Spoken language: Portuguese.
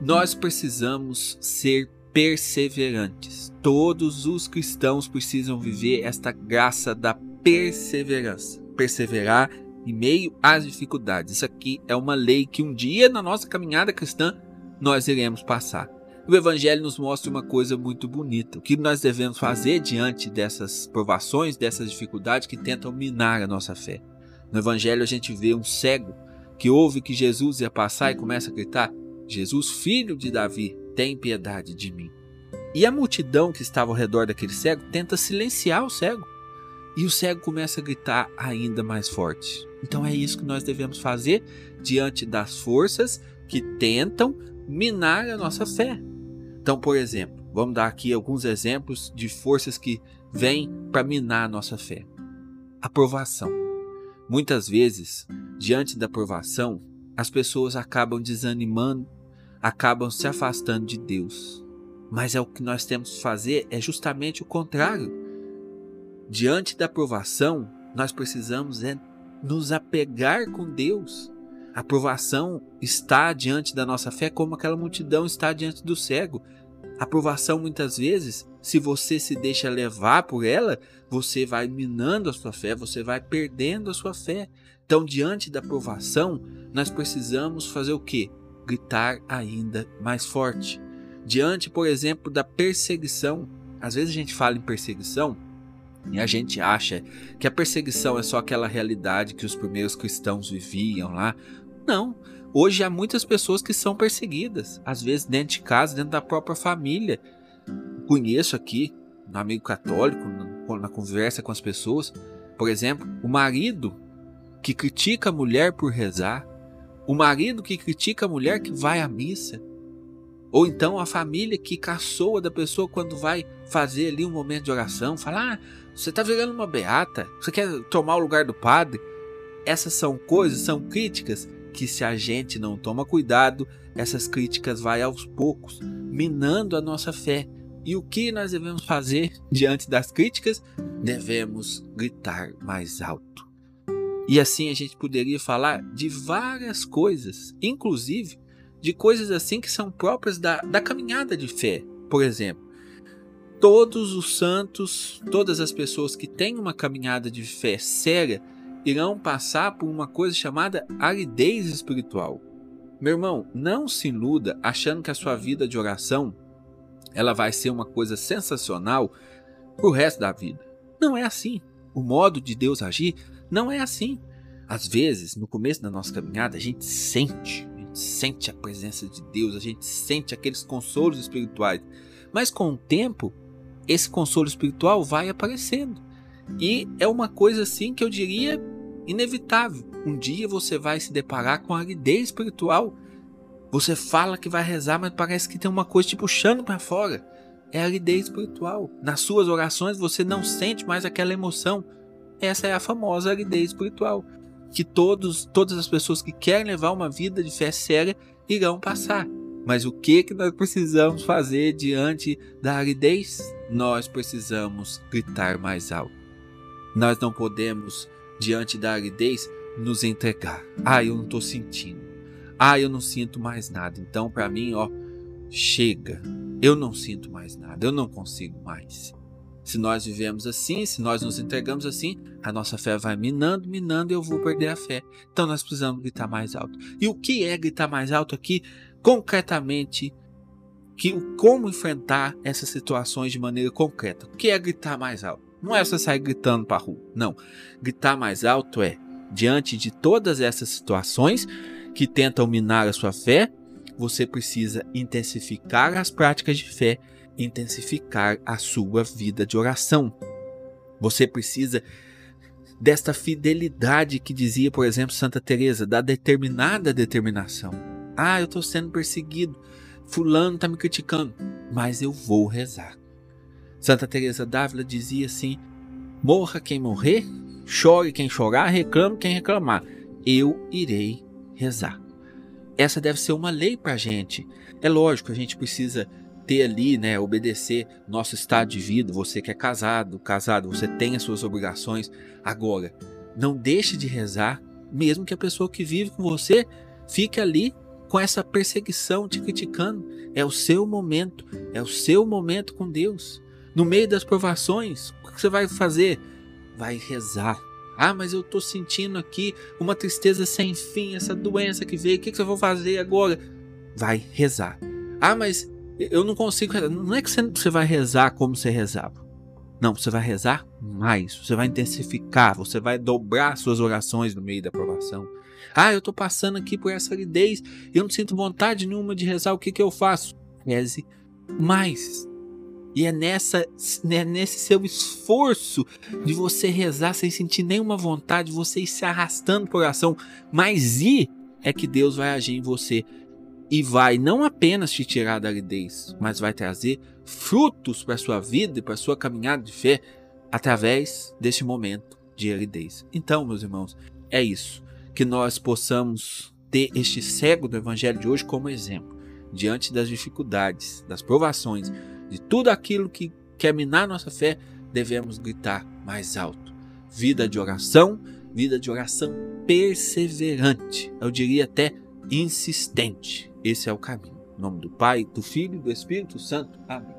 Nós precisamos ser perseverantes. Todos os cristãos precisam viver esta graça da perseverança. Perseverar em meio às dificuldades. Isso aqui é uma lei que um dia na nossa caminhada cristã nós iremos passar. O Evangelho nos mostra uma coisa muito bonita. O que nós devemos fazer diante dessas provações, dessas dificuldades que tentam minar a nossa fé. No Evangelho a gente vê um cego que ouve que Jesus ia passar e começa a gritar: Jesus, filho de Davi, tem piedade de mim. E a multidão que estava ao redor daquele cego tenta silenciar o cego. E o cego começa a gritar ainda mais forte. Então é isso que nós devemos fazer diante das forças que tentam minar a nossa fé. Então, por exemplo, vamos dar aqui alguns exemplos de forças que vêm para minar a nossa fé. Aprovação. Muitas vezes, diante da aprovação, as pessoas acabam desanimando acabam se afastando de Deus. Mas é o que nós temos que fazer é justamente o contrário. Diante da aprovação, nós precisamos é nos apegar com Deus. A aprovação está diante da nossa fé como aquela multidão está diante do cego. A aprovação muitas vezes, se você se deixa levar por ela, você vai minando a sua fé, você vai perdendo a sua fé. Então, diante da aprovação, nós precisamos fazer o quê? Gritar ainda mais forte. Diante, por exemplo, da perseguição, às vezes a gente fala em perseguição e a gente acha que a perseguição é só aquela realidade que os primeiros cristãos viviam lá. Não. Hoje há muitas pessoas que são perseguidas, às vezes dentro de casa, dentro da própria família. Conheço aqui, no amigo católico, na conversa com as pessoas, por exemplo, o marido que critica a mulher por rezar, o marido que critica a mulher que vai à missa. Ou então a família que caçoa da pessoa quando vai fazer ali um momento de oração, fala: ah, você está virando uma beata, você quer tomar o lugar do padre. Essas são coisas, são críticas que se a gente não toma cuidado, essas críticas vai aos poucos minando a nossa fé. E o que nós devemos fazer diante das críticas? Devemos gritar mais alto. E assim a gente poderia falar de várias coisas, inclusive de coisas assim que são próprias da, da caminhada de fé. Por exemplo, todos os santos, todas as pessoas que têm uma caminhada de fé séria, irão passar por uma coisa chamada aridez espiritual. Meu irmão, não se iluda achando que a sua vida de oração ela vai ser uma coisa sensacional pro resto da vida. Não é assim. O modo de Deus agir não é assim. Às vezes, no começo da nossa caminhada, a gente sente, a gente sente a presença de Deus, a gente sente aqueles consolos espirituais. Mas com o tempo, esse consolo espiritual vai aparecendo. E é uma coisa assim que eu diria inevitável. Um dia você vai se deparar com a aridez espiritual. Você fala que vai rezar, mas parece que tem uma coisa te puxando para fora. É a aridez espiritual. Nas suas orações você não sente mais aquela emoção. Essa é a famosa aridez espiritual, que todos, todas as pessoas que querem levar uma vida de fé séria irão passar. Mas o que que nós precisamos fazer diante da aridez? Nós precisamos gritar mais alto. Nós não podemos, diante da aridez, nos entregar. Ah, eu não estou sentindo. Ah, eu não sinto mais nada. Então, para mim, ó, chega. Eu não sinto mais nada. Eu não consigo mais. Se nós vivemos assim, se nós nos entregamos assim, a nossa fé vai minando, minando e eu vou perder a fé. Então nós precisamos gritar mais alto. E o que é gritar mais alto aqui? Concretamente, que como enfrentar essas situações de maneira concreta. O que é gritar mais alto? Não é você sair gritando para a rua. Não. Gritar mais alto é, diante de todas essas situações que tentam minar a sua fé, você precisa intensificar as práticas de fé intensificar a sua vida de oração. Você precisa desta fidelidade que dizia, por exemplo, Santa Teresa, da determinada determinação. Ah, eu estou sendo perseguido, fulano está me criticando, mas eu vou rezar. Santa Teresa d'Ávila dizia assim: morra quem morrer, chore quem chorar, reclame quem reclamar, eu irei rezar. Essa deve ser uma lei para a gente. É lógico, a gente precisa ter ali, né, obedecer nosso estado de vida, você que é casado, casado, você tem as suas obrigações. Agora, não deixe de rezar, mesmo que a pessoa que vive com você fique ali com essa perseguição te criticando. É o seu momento, é o seu momento com Deus. No meio das provações, o que você vai fazer? Vai rezar. Ah, mas eu estou sentindo aqui uma tristeza sem fim, essa doença que veio, o que você vai fazer agora? Vai rezar. Ah, mas eu não consigo. Não é que você vai rezar como você rezava. Não, você vai rezar mais, você vai intensificar, você vai dobrar suas orações no meio da provação. Ah, eu estou passando aqui por essa aridez, eu não sinto vontade nenhuma de rezar, o que, que eu faço? Reze mais. E é nessa, né, nesse seu esforço de você rezar sem sentir nenhuma vontade, você ir se arrastando por oração, mas ir é que Deus vai agir em você e vai não apenas te tirar da aridez, mas vai trazer frutos para sua vida e para sua caminhada de fé através deste momento de aridez. Então, meus irmãos, é isso que nós possamos ter este cego do evangelho de hoje como exemplo diante das dificuldades, das provações, de tudo aquilo que quer minar nossa fé, devemos gritar mais alto. Vida de oração, vida de oração perseverante. Eu diria até insistente. Esse é o caminho. Em nome do Pai, do Filho e do Espírito Santo. Amém.